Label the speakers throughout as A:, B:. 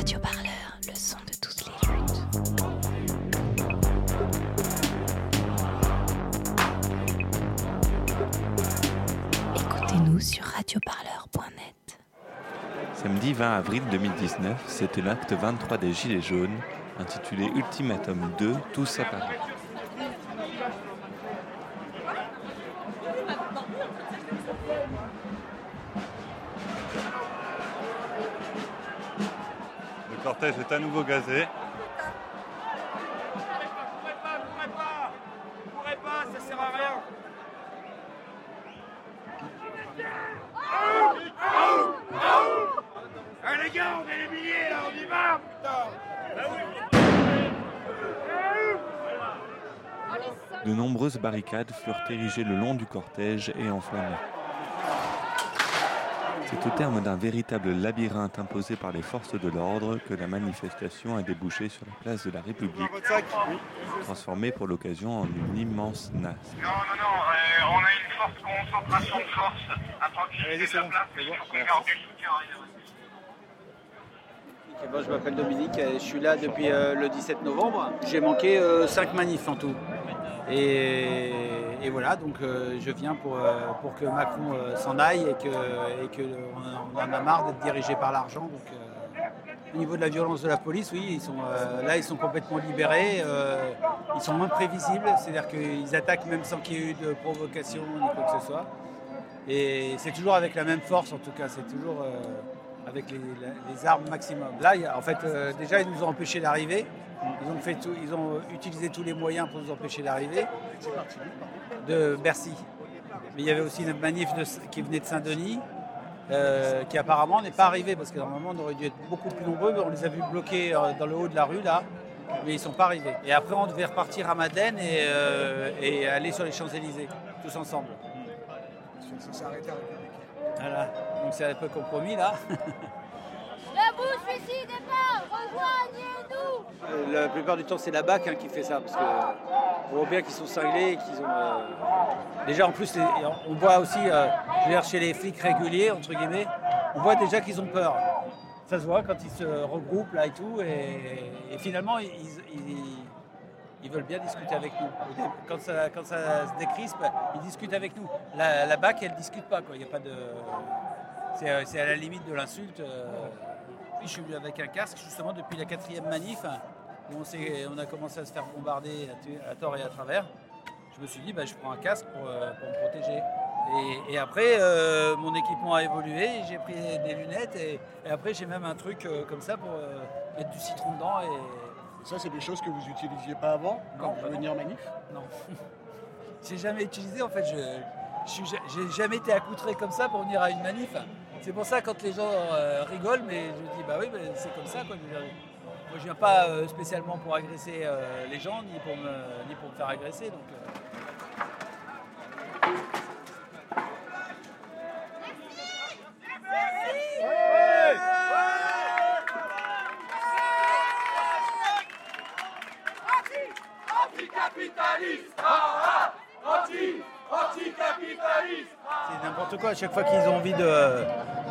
A: Radio Parleur, le son de toutes les luttes. Écoutez-nous sur radioparleur.net.
B: Samedi 20 avril 2019, c'était l'acte 23 des Gilets jaunes, intitulé Ultimatum 2, tous à Paris.
C: Là, on y va putain
B: De nombreuses barricades furent érigées le long du cortège et enflammées. C'est au terme d'un véritable labyrinthe imposé par les forces de l'ordre que la manifestation a débouché sur la place de la République, transformée pour l'occasion en une immense nasse.
D: Non, non, non, euh, on a une forte concentration de force à proximité
E: c'est
D: de la
E: bon,
D: place,
E: c'est
D: il
E: bon,
D: faut qu'on
E: merci.
D: garde du soutien.
F: Et moi, je m'appelle Dominique, je suis là depuis euh, le 17 novembre. J'ai manqué 5 manifs en tout. Et, et voilà, donc euh, je viens pour, euh, pour que Macron euh, s'en aille et et que en a marre d'être dirigé par l'argent. Donc, euh, au niveau de la violence de la police, oui, ils sont, euh, là ils sont complètement libérés, euh, ils sont moins prévisibles, c'est-à-dire qu'ils attaquent même sans qu'il y ait eu de provocation ni quoi que ce soit. Et c'est toujours avec la même force en tout cas, c'est toujours euh, avec les, armes maximum. Là, en fait, euh, déjà, ils nous ont empêchés d'arriver. Ils ont, ont utilisé tous les moyens pour nous empêcher d'arriver. De Bercy. Mais il y avait aussi une manif qui venait de Saint-Denis, euh, qui apparemment n'est pas arrivée, parce que normalement, on aurait dû être beaucoup plus nombreux. mais On les a vus bloqués euh, dans le haut de la rue, là, mais ils ne sont pas arrivés. Et après, on devait repartir à euh, et aller sur les Champs-Élysées, tous ensemble. Voilà, donc c'est un peu compromis là.
G: Ne vous suicidez pas Rejoignez-nous
F: Euh, La plupart du temps, c'est la BAC hein, qui fait ça, parce que on voit bien qu'ils sont cinglés, et qu'ils ont. euh, Déjà, en plus, les- on voit aussi, euh, je veux dire, chez les flics réguliers, entre guillemets, on voit déjà qu'ils ont peur. Ça se voit quand ils se regroupent là et tout, et, et finalement, ils, ils- ils veulent bien discuter avec nous. Quand ça, quand ça se décrispe, ils discutent avec nous. La, BAC, elle discute pas, quoi. Il y a pas de. C'est euh, à la limite de l'insulte. euh. Oui, je suis venu avec un casque justement depuis la quatrième manif où on, on a commencé à se faire bombarder à, tort et à travers. Je me suis dit, bah, je prends un casque pour, euh, me protéger. Et, après, euh, mon équipement a évolué, j'ai pris des lunettes et, après j'ai même un truc euh, comme ça pour euh, mettre du citron dedans. Et
H: Ça, c'est des choses que vous n'utilisiez pas avant quand vous en manif
F: non, j'ai jamais utilisé en fait. Je, j'ai jamais été accoutré comme ça pour venir à une manif. C'est pour ça quand les gens euh, rigolent, mais je dis bah oui, c'est comme ça quoi. Je dire, Moi, je viens pas euh, spécialement pour agresser euh, les gens, ni pour me, ni pour me faire agresser. Donc,
C: Ah, ah
F: C'est n'importe quoi. À chaque fois qu'ils ont envie de,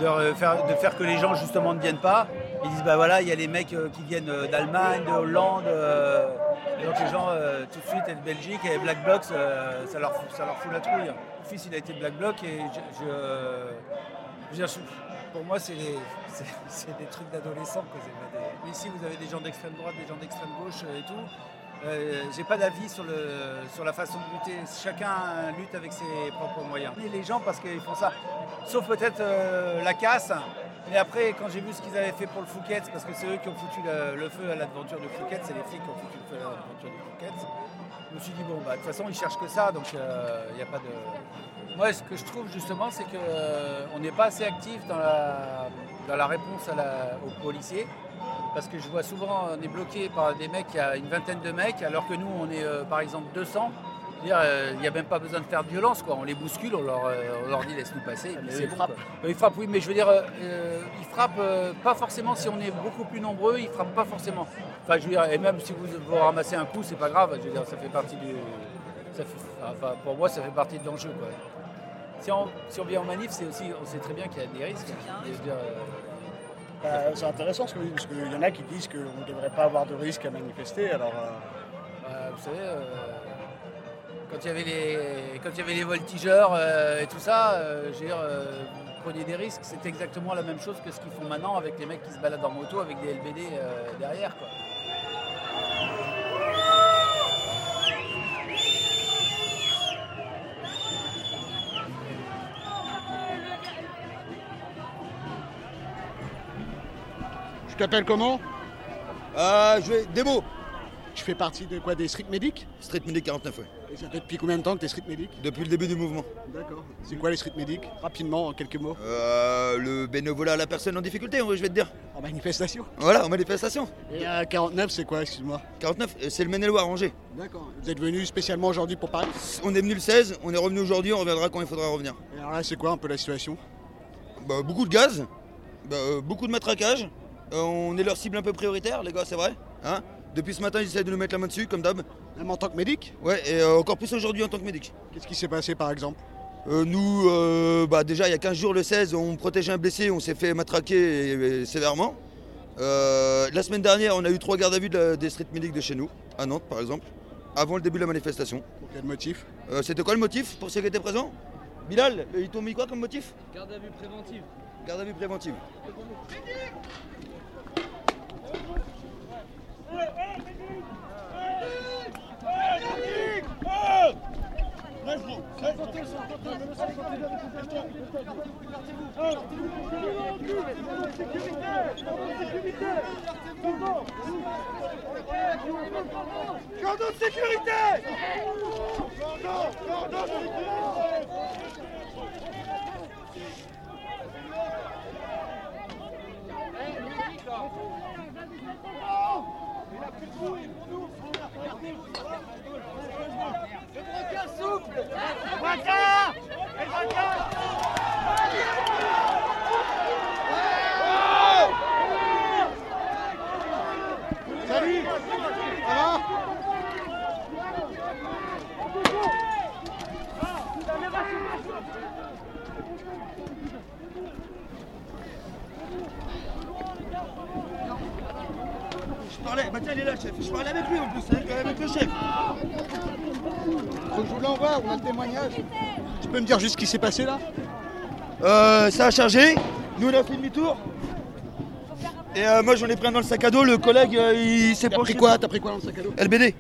F: de re- faire, de faire que les gens justement ne viennent pas, ils disent bah voilà, il y a les mecs euh, qui viennent euh, d'Allemagne, de Hollande. euh, et donc les gens euh, tout de suite et de Belgique et Black Blocs, euh, ça, leur, ça leur fout la trouille. Mon fils il a été Black Bloc et je, je- pour moi c'est des, trucs d'adolescents. Ici vous avez des gens d'extrême droite, des gens d'extrême gauche euh, et tout. Euh, j'ai pas d'avis sur, sur la façon de lutter. Chacun lutte avec ses propres moyens. Les gens, parce qu'ils font ça, sauf peut-être euh, la casse. Mais après, quand j'ai vu ce qu'ils avaient fait pour le Fouquet, parce que c'est eux qui ont foutu le, feu à l'aventure du Fouquet, c'est les flics qui ont foutu le feu à l'aventure du Fouquet. Je me suis dit, bon, bah, de toute façon, ils cherchent que ça, donc il n'y a pas de. Moi, ce que je trouve justement, c'est qu'on n'est pas assez actif dans la, dans la réponse aux policiers. Parce que je vois souvent, on est bloqué par des mecs, il y a une vingtaine de mecs, alors que nous, on est euh, par exemple 200. Je veux dire, euh, Il n'y a même pas besoin de faire de violence, quoi. On les bouscule, on leur, euh, on leur dit laisse-nous passer. et c'est
H: ils
F: bon,
H: frappent.
F: Ils frappent, oui, mais je veux dire, ils frappent pas forcément si on est beaucoup plus nombreux, ils frappent pas forcément. Enfin, je veux dire, et même si vous, vous ramassez un coup, c'est pas grave. Je veux dire, ça fait partie du. ça fait- enfin, pour moi, ça fait partie de l'enjeu. Si on, si on vient en manif, c'est aussi, on sait très bien qu'il y a des risques. Dire, euh,
H: Bah, c'est intéressant ce que vous dites, parce qu'il y en a qui disent qu'on ne devrait pas avoir de risque à manifester. Alors, euh,
F: Bah, vous savez, euh, quand il y avait les, quand il y avait les voltigeurs euh, et tout ça, je veux dire, vous preniez des risques. C'est exactement la même chose que ce qu'ils font maintenant avec les mecs qui se baladent en moto avec des LBD derrière. Quoi.
H: Je t'appelle comment
I: Euh, je vais. Démo
H: Je fais partie de quoi Des street medics
I: Street Medic 49, ouais.
H: Et ça fait depuis combien de temps que t'es street medic
I: Depuis le début du mouvement.
H: D'accord. C'est quoi les street medics Rapidement, en quelques mots.
I: Euh, le bénévolat à la personne en difficulté, je vais te dire.
H: En manifestation.
I: Voilà, en manifestation.
H: Et à 49, c'est quoi, excuse-moi
I: 49, euh, c'est le Maine-et-Loire, Angers.
H: D'accord. Vous êtes venu spécialement aujourd'hui pour Paris
I: On est venu le 16, on est revenu aujourd'hui, on reviendra quand il faudra revenir.
H: Et alors là, c'est quoi un peu la situation
I: Bah, beaucoup de gaz, bah, euh, beaucoup de matraquage. On est leur cible un peu prioritaire, les gars, c'est vrai. Hein Depuis ce matin, ils essaient de nous mettre la main dessus, comme d'hab.
H: Même en tant que médic?
I: Ouais, et euh, encore plus aujourd'hui en tant que médic.
H: Qu'est-ce qui s'est passé par exemple?
I: Euh, nous, euh, bah, déjà, il y a 15 jours, le 16, on protégeait un blessé, on s'est fait matraquer sévèrement. Euh, la semaine dernière, on a eu trois gardes à vue de la- des street medics de chez nous, à Nantes par exemple, avant le début de la manifestation.
H: Pour quel motif?
I: Euh, C'était quoi le motif pour ceux qui étaient présents? Bilal, ils t'ont mis quoi comme motif?
J: Garde à vue préventive.
I: Garde à vue préventive.
C: Cordon de sécurité Cordon de sécurité
H: Salut Ça va
I: Je parlais, bah tiens, il est là, chef. Je parlais avec lui en plus, avec, avec le chef.
H: Faut que je vous l'envoie, on a le témoignage. Tu peux me dire juste ce qui s'est passé là?
I: Euh, ça a chargé. Nous, on a fait demi-tour. Et euh, moi, j'en ai pris un dans le sac à dos. Le collègue, euh, il s'est
H: T'as pris quoi T'as pris quoi dans le sac à dos?
I: LBD.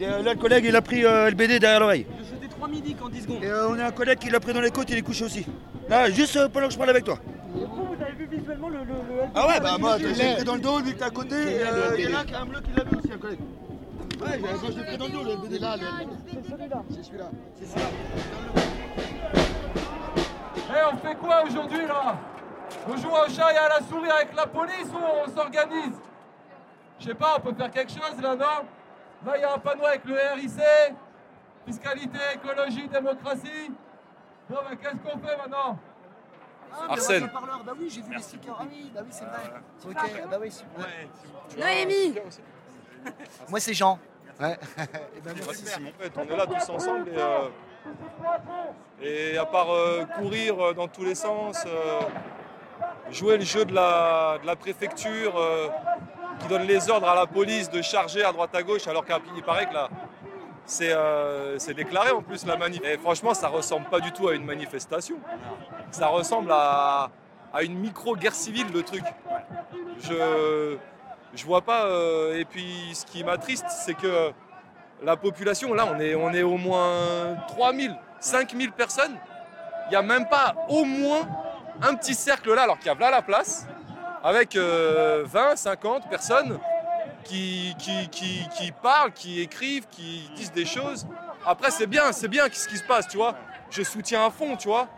I: Et, euh, là, le collègue, il a pris euh, LBD derrière l'oreille.
J: Je jetais 3 midi en 10 secondes.
I: Et euh, on a un collègue qui l'a pris dans les côtes, il est couché aussi. Là, juste pendant que je parle avec toi. Ah ouais, bah moi, j'ai pris dans le dos, lui, t'es à côté. euh, il y en a qui a un bleu qui l'a vu aussi, un collègue. Ouais, je l'ai pris dans le dos, le
H: Il est
I: LBD.
H: là, le C'est celui-là.
C: Eh, on fait quoi aujourd'hui là? On joue au chat et à la souris avec la police ou on s'organise? Je sais pas, on peut faire quelque chose là, non? Là, il y a un panneau avec le RIC, fiscalité, écologie, démocratie. Bon, bah, qu'est-ce qu'on fait maintenant? Arsène.
K: Bah oui, j'ai vu les stickers. Ah oui, bah oui, c'est vrai. Ok, bah oui, super.
A: Noémie
K: Moi, c'est Jean. Ouais.
E: En fait, on est là tous ensemble et, euh, et à part euh, courir euh, dans tous les sens, euh, jouer le jeu de la, de la préfecture euh, qui donne les ordres à la police de charger à droite à gauche, alors qu'il paraît que là, c'est euh, c'est déclaré en plus la manif. Et franchement, ça ressemble pas du tout à une manifestation. Ça ressemble à, une micro-guerre civile, le truc. Je, je vois pas. euh, et puis, ce qui m'attriste, c'est que la population, là, on est, on est au moins 3000, 5000 personnes. Il n'y a même pas au moins un petit cercle là, alors qu'il y a là la place, avec euh, 20, 50 personnes qui, qui, qui, qui parlent, qui écrivent, qui disent des choses. Après, c'est bien, c'est bien ce qui se passe, tu vois. Je soutiens à fond, tu vois.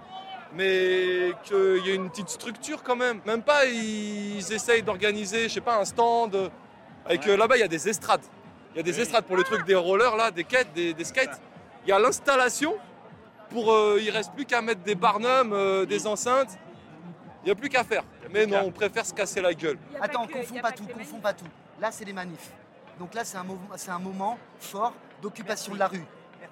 E: Mais qu'il y ait une petite structure quand même. Même pas, ils essayent d'organiser, je sais pas, un stand. Avec euh, là-bas, il y a des estrades. Il y a des estrades pour le truc des rollers, là, des quêtes, des, des skates. Il y a l'installation pour. euh, il reste plus qu'à mettre des barnums, euh, des enceintes. Il n'y a plus qu'à faire. Mais non, on préfère se casser la gueule.
K: Attends, confonds pas tout, confonds pas tout. Là, c'est les manifs. Donc là, c'est un, moment fort d'occupation de la rue.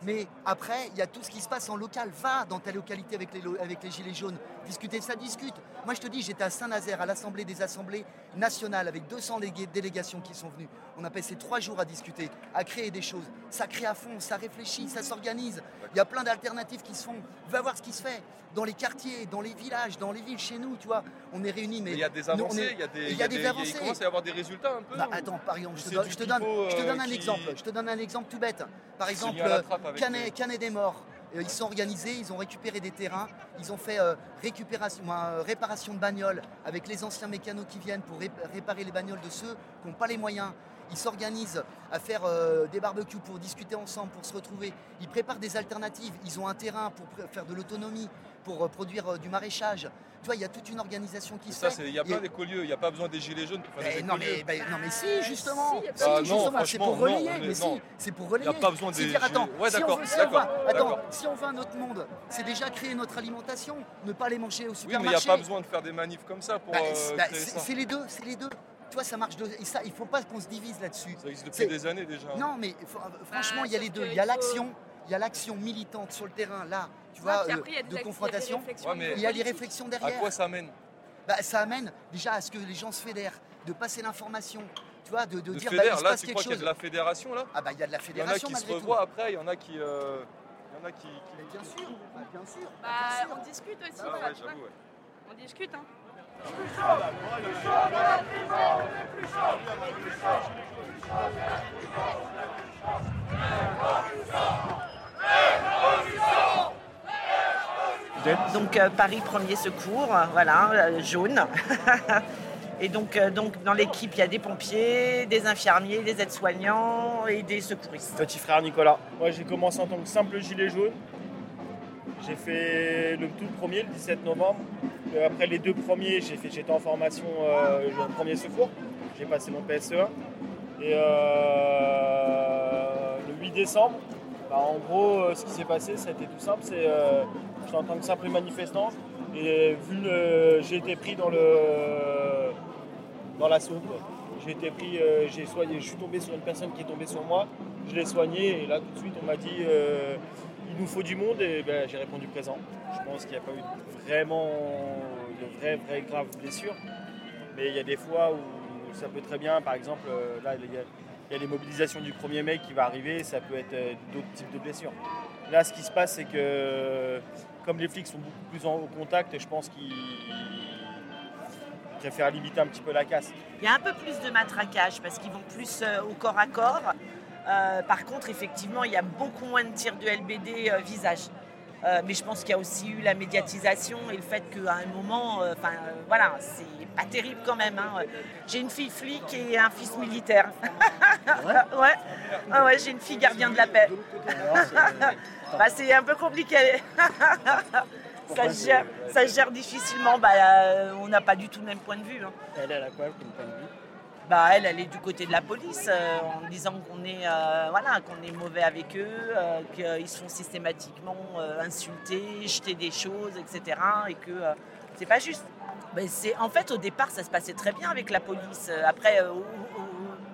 K: Mais après, il y a tout ce qui se passe en local. Va dans ta localité avec les, lo- avec les gilets jaunes. Discuter, ça discute. Moi, je te dis, j'étais à Saint-Nazaire, à l'Assemblée des Assemblées nationales, avec 200 légui- délégations qui sont venues. On a passé trois jours à discuter, à créer des choses. Ça crée à fond, ça réfléchit, ça s'organise. Il y a plein d'alternatives qui se font. Va voir ce qui se fait dans les quartiers, dans les villages, dans les villes, chez nous, tu vois. On est réunis, mais...
E: Il y a des avancées, il y a des,
K: il y a des
E: il
K: avancées.
E: commence à y avoir des résultats un peu.
K: Bah,
E: ou-
K: attends, par exemple, je te, donne, je te donne-
E: pipeau,
K: je te donne
E: euh,
K: un
E: qui-
K: exemple. Je te donne un exemple tout bête. Par exemple, euh, Canet, Canet des morts. Euh, Ils sont organisés, ils ont récupéré des terrains, ils ont fait euh, euh, réparation de bagnoles avec les anciens mécanos qui viennent pour ré- réparer les bagnoles de ceux qui n'ont pas les moyens. Ils s'organisent à faire euh, des barbecues pour discuter ensemble, pour se retrouver. Ils préparent des alternatives. Ils ont un terrain pour faire de l'autonomie, pour euh, produire euh, du maraîchage. Tu vois, il y a toute une organisation qui se fait.
E: c'est- il y a
K: Et-
E: plein d'écolieux, il n'y a pas besoin des gilets jaunes pour faire
K: Eh,
E: des
K: non, mais, bah, non mais si justement,
E: Ah,
K: Si, justement, c'est
E: franchement,
K: pour relayer, mais si, c'est pour relayer.
E: Y a pas besoin
K: C'est
E: des
K: dire, attends,
E: Ouais,
K: si on
E: d'accord,
K: veut, si on
E: d'accord,
K: va, attends,
E: d'accord.
K: si on veut un autre monde, c'est déjà créer notre alimentation, ne pas les manger au
E: Oui, mais il
K: supermarché.
E: n'y a pas besoin de faire des manifs comme ça pour
K: Bah,
E: euh,
K: c'est- bah, c'est c'est les deux, c'est les deux. Tu vois, ça marche. De, ça, il faut pas qu'on se divise là-dessus.
E: Ça existe depuis des années déjà.
K: Non, mais franchement,
L: Bah,
K: il y a les deux. Il y a l'action, il y a l'action militante sur le terrain, là, tu
L: Ouais,
K: vois, euh,
L: après, il y a des
K: de confrontation. il y a les réflexions
E: À
K: derrière.
E: quoi ça mène
K: Bah, ça amène déjà à ce que les gens se fédèrent, de passer l'information, tu vois, de, de
E: De
K: dire bah, il
E: fédère,
K: se
E: là,
K: passe
E: tu
K: quelque
E: crois qu'il y a de la fédération là
K: Ah bah il y a de la
E: Il y en a
K: fédération
E: qui se
K: malgré tout.
E: revoient après, il y en a qui. euh, Il y en a qui.
K: bien sûr, bah, bien sûr.
L: Bah, on discute aussi.
E: Ah ouais, ouais.
L: On discute, hein.
M: Donc euh, Paris Premier Secours, euh, voilà, euh, jaune. et donc, donc dans l'équipe, il y a des pompiers, des infirmiers, des aides-soignants et des secouristes.
N: Petit frère Nicolas. Moi j'ai commencé en tant que simple gilet jaune. J'ai fait le tout premier, le 17 novembre. Euh, après les deux premiers, j'étais en formation euh, un premier secours. J'ai passé mon PSE1. Et euh, le 8 décembre, bah, en gros, euh, ce qui s'est passé, été tout simple. C'est euh, j'étais en tant que simple manifestant. Et vu le, j'ai été pris dans le dans la soupe. J'ai été pris, j'ai soigné, je suis tombé sur une personne qui est tombée sur moi. Je l'ai soigné et là tout de suite on m'a dit nous faut du monde et ben, j'ai répondu présent. Je pense qu'il n'y a pas eu vraiment de vraies, vraies graves blessures. Mais il y a des fois où ça peut très bien, par exemple, euh, là il y, a, il y a les mobilisations du 1er mai qui va arriver, ça peut être euh, d'autres types de blessures. Là ce qui se passe c'est que comme les flics sont beaucoup plus en au contact, je pense qu'ils préfèrent limiter un petit peu la casse.
M: Il y a un peu plus de matraquage parce qu'ils vont plus euh, au corps à corps. Euh, par contre, effectivement, il y a beaucoup moins de tirs de LBD euh, visage. Euh, mais je pense qu'il y a aussi eu la médiatisation et le fait qu'à un moment, enfin voilà, c'est pas terrible quand même. hein. J'ai une fille flic et un fils militaire. ouais, Ah ouais, j'ai une fille gardien de la paix. Bah, c'est un peu compliqué. ça, se gère, ça se gère difficilement. Bah, on n'a pas du tout le même point de vue. hein.
H: Elle, elle a quoi comme point de vue?
M: Bah, elle, elle est du côté de la police euh, en disant qu'on est, euh, voilà, qu'on est mauvais avec eux, euh, qu'ils se font systématiquement insulter, jeter des choses, etc. Et que c'est pas juste. En fait, au départ, ça se passait très bien avec la police. Après,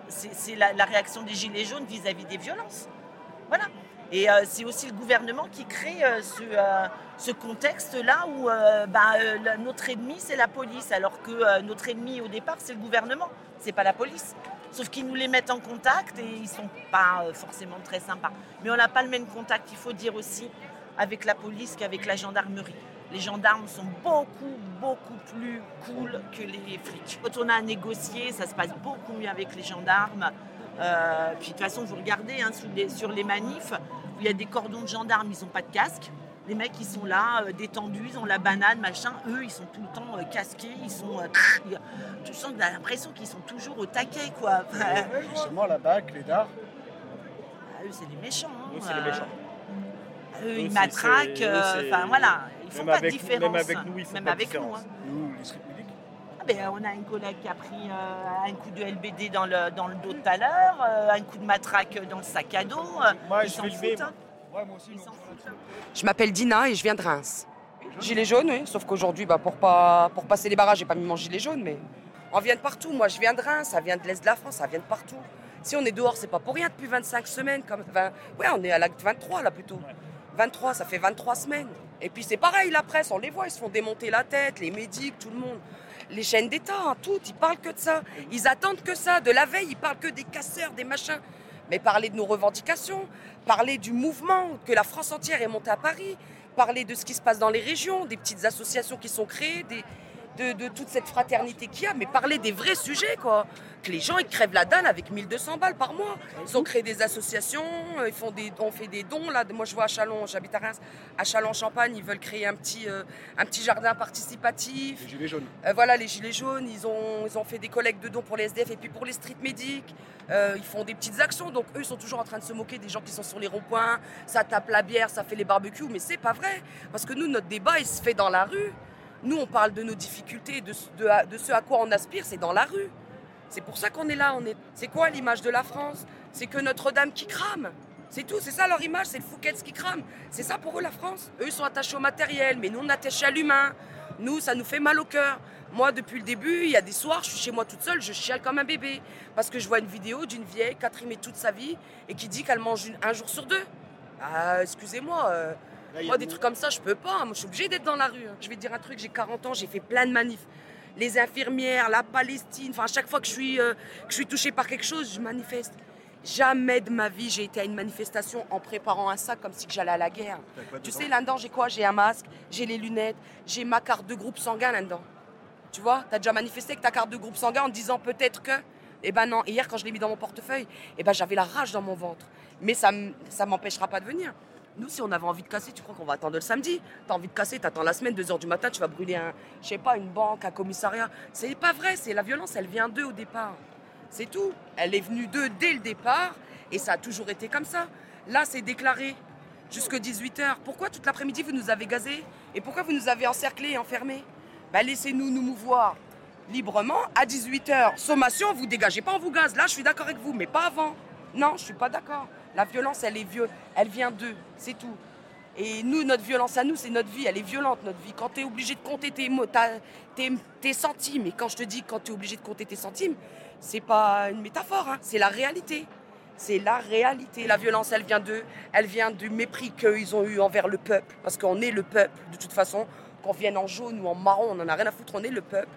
M: c'est la, la réaction des Gilets jaunes vis-à-vis des violences. Voilà. Et euh, c'est aussi le gouvernement qui crée euh, ce, euh, ce contexte-là où bah, notre ennemi, c'est la police, alors que notre ennemi, au départ, c'est le gouvernement, c'est pas la police. Sauf qu'ils nous les mettent en contact et ils sont pas forcément très sympas. Mais on n'a pas le même contact, il faut dire aussi, avec la police qu'avec la gendarmerie. Les gendarmes sont beaucoup, beaucoup plus cool que les flics. Quand on a à négocier, ça se passe beaucoup mieux avec les gendarmes. Puis de toute façon, vous regardez hein, sur les manifs, où il y a des cordons de gendarmes, ils n'ont pas de casque. Les mecs, ils sont là, euh, détendus, ils ont la banane, machin. Eux, ils sont tout le temps euh, casqués, ils sont. euh, tu sens que l'impression qu'ils sont toujours au taquet, quoi. Enfin,
H: Justement, la BAC, les dards.
M: ah, eux, c'est les méchants. hein.
N: Eux, c'est les méchants.
M: Ah, Eux,
N: Eux,
M: ils matraquent. euh, Enfin, voilà. Ils font
N: même
M: pas de
N: avec nous-
M: différence.
N: même avec nous, ils font
M: Même
N: pas de
M: avec nous.
N: différence.
M: hein.
H: Nous, les.
M: Ah ben, on a un collègue qui a pris euh, un coup de LBD dans le, dans le dos tout à l'heure, euh, un coup de matraque dans le sac à dos. euh,
N: Moi,
M: ils
N: je
M: s'en
N: vais
M: foutent, hein.
H: Ils.
O: Je m'appelle Dina et je viens de Reims. Gilet jaune, oui, sauf qu'aujourd'hui, bah, pour, pas, pour passer les barrages, j'ai pas mis mon gilet jaune, mais on vient de partout. Moi, je viens de Reims, ça vient de l'Est de la France, ça vient de partout. Si on est dehors, c'est pas pour rien depuis 25 semaines. Comme, 20 ouais, on est à l'acte 23 là plutôt. 23, ça fait 23 semaines. Et puis c'est pareil, la presse, on les voit, ils se font démonter la tête, les médics, tout le monde. Les chaînes d'État, hein, tout, ils parlent que de ça. Ils attendent que ça. De la veille, ils parlent que des casseurs, des machins. Mais parler de nos revendications, parler du mouvement, que la France entière est montée à Paris, parler de ce qui se passe dans les régions, des petites associations qui sont créées, des, de, de toute cette fraternité qu'il y a, mais parler des vrais sujets, quoi. Que les gens, ils crèvent la dalle avec 1200 balles par mois. Ils ont créé des associations, euh, ils font des, on fait des dons, là. Moi, je vois à Chalon, j'habite à Reims, à Chalon-Champagne, ils veulent créer un petit, euh, un petit jardin participatif.
H: Les gilets jaunes.
O: Euh, voilà, les Gilets jaunes, ils ont, ils ont fait des collectes de dons pour les SDF et puis pour les street medics. Euh, ils font des petites actions, donc eux, ils sont toujours en train de se moquer des gens qui sont sur les ronds-points. Ça tape la bière, ça fait les barbecues, mais c'est pas vrai. Parce que nous, notre débat, il se fait dans la rue. Nous, on parle de nos difficultés, de, ce- à quoi on aspire, c'est dans la rue. C'est pour ça qu'on est là. Est... C'est quoi l'image de la France? C'est que Notre-Dame qui crame. C'est tout, c'est ça leur image, c'est le Fouquet's qui crame. C'est ça pour eux la France. Eux, ils sont attachés au matériel, mais nous, on est attachés à l'humain. Nous, ça nous fait mal au cœur. Moi, depuis le début, il y a des soirs, je suis chez moi toute seule, je chiale comme un bébé. Parce que je vois une vidéo d'une vieille qui a trimé toute sa vie et qui dit qu'elle mange un jour sur deux. Ah, excusez-moi. euh, moi, des trucs comme ça, je peux pas. Moi, je suis obligée d'être dans la rue. hein. Je vais te dire un truc, j'ai 40 ans, j'ai fait plein de manifs. Les infirmières, la Palestine, enfin, à chaque fois que je suis, euh, que je suis touchée par quelque chose, je manifeste. Jamais de ma vie, j'ai été à une manifestation en préparant un sac comme si j'allais à la guerre. Tu sais, là-dedans, j'ai quoi? J'ai un masque, j'ai les lunettes, j'ai ma carte de groupe sanguin là-dedans. Tu vois, t'as déjà manifesté avec ta carte de groupe sanguin en disant peut-être que. Eh ben non, hier quand je l'ai mis dans mon portefeuille, eh ben j'avais la rage dans mon ventre. Mais ça ça m'empêchera pas de venir. Nous, si on avait envie de casser, tu crois qu'on va attendre le samedi? T'as envie de casser, t'attends la semaine, 2h du matin, tu vas brûler un, je sais pas, une banque, un commissariat. C'est pas vrai, c'est la violence, elle vient d'eux au départ. C'est tout. Elle est venue d'eux dès le départ et ça a toujours été comme ça. Là, c'est déclaré jusque 18h. Pourquoi toute l'après-midi vous nous avez gazés? Et pourquoi vous nous avez encerclés et enfermés? Bah, Laissez-nous nous mouvoir librement. À 18h, sommation, vous dégagez pas, on vous gaze. Là, je suis d'accord avec vous, mais pas avant. Non, je suis pas d'accord. La violence, elle est elle vient d'eux, c'est tout. Et nous, notre violence à nous, c'est notre vie, elle est violente, notre vie. Quand tu es obligé de compter tes, mots, tes, tes centimes, et quand je te dis quand tu es obligé de compter tes centimes, c'est pas une métaphore, hein, c'est la réalité. C'est la réalité. La violence, elle vient d'eux, elle vient du mépris qu'ils ont eu envers le peuple, parce qu'on est le peuple, de toute façon. Qu'on vienne en jaune ou en marron, on n'en a rien à foutre, on est le peuple.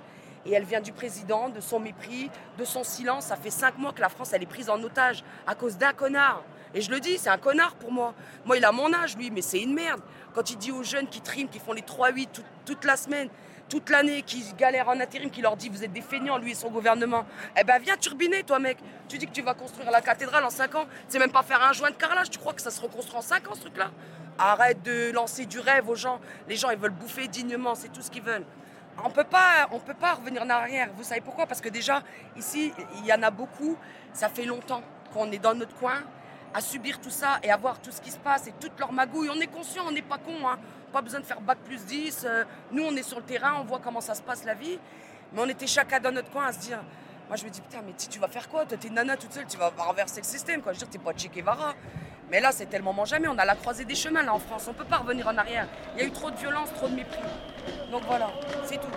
O: Et elle vient du président, de son mépris, de son silence. Ça fait cinq mois que la France, elle est prise en otage à cause d'un connard. Et je le dis, c'est un connard pour moi. Moi, il a mon âge, lui, mais c'est une merde. Quand il dit aux jeunes qui triment, qui font les 3-8 toute, la semaine, toute l'année, qui galèrent en intérim, qui leur dit vous êtes des feignants, lui et son gouvernement. Eh ben viens turbiner, toi, mec. Tu dis que tu vas construire la cathédrale en 5 ans. C'est même pas faire un joint de carrelage. Tu crois que ça se reconstruit en 5 ans, ce truc-là? Arrête de lancer du rêve aux gens. Les gens, ils veulent bouffer dignement, c'est tout ce qu'ils veulent. On peut pas, on peut pas revenir en arrière. Vous savez pourquoi? Parce que déjà, ici, il y en a beaucoup. Ça fait longtemps qu'on est dans notre coin à subir tout ça et à voir tout ce qui se passe et toute leur magouille. On est conscient, on n'est pas con. Hein. Pas besoin de faire bac plus 10. Euh, nous, on est sur le terrain, on voit comment ça se passe la vie. Mais on était chacun dans notre coin à se dire. Moi, je me dis, putain, mais tu tu vas faire quoi? Toi, t'es nana toute seule, tu vas renverser le système. Quoi. Je veux dire, t'es pas Che Guevara. Mais là, c'est tellement moment jamais. On a la croisée des chemins, là, en France. On peut pas revenir en arrière. Il y a eu trop de violence, trop de mépris. Donc voilà, c'est tout.